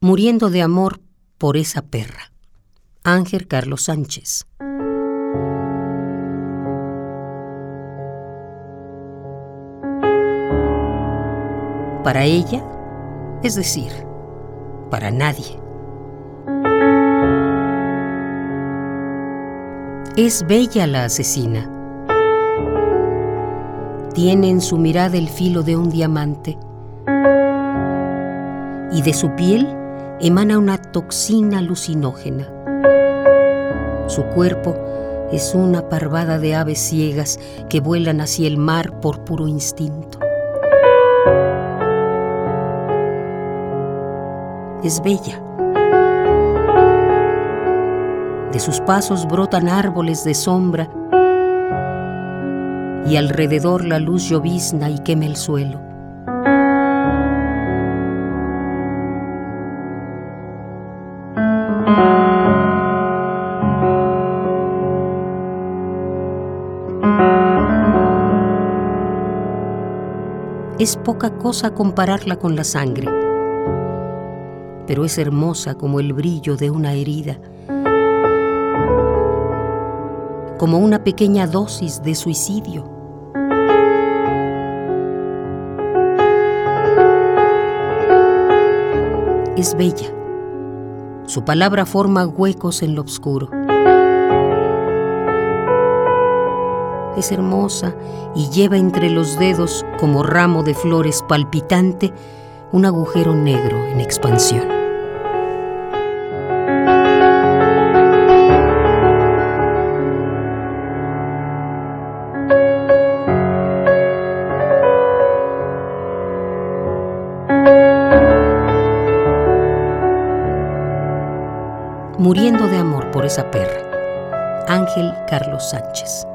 Muriendo de amor por esa perra. Ángel Carlos Sánchez. Para ella, es decir, para nadie. Es bella la asesina. Tiene en su mirada el filo de un diamante y de su piel emana una toxina alucinógena. Su cuerpo es una parvada de aves ciegas que vuelan hacia el mar por puro instinto. Es bella. De sus pasos brotan árboles de sombra y alrededor la luz llovizna y quema el suelo. Es poca cosa compararla con la sangre, pero es hermosa como el brillo de una herida, como una pequeña dosis de suicidio. Es bella. Su palabra forma huecos en lo oscuro. Es hermosa y lleva entre los dedos, como ramo de flores palpitante, un agujero negro en expansión. Muriendo de amor por esa perra. Ángel Carlos Sánchez.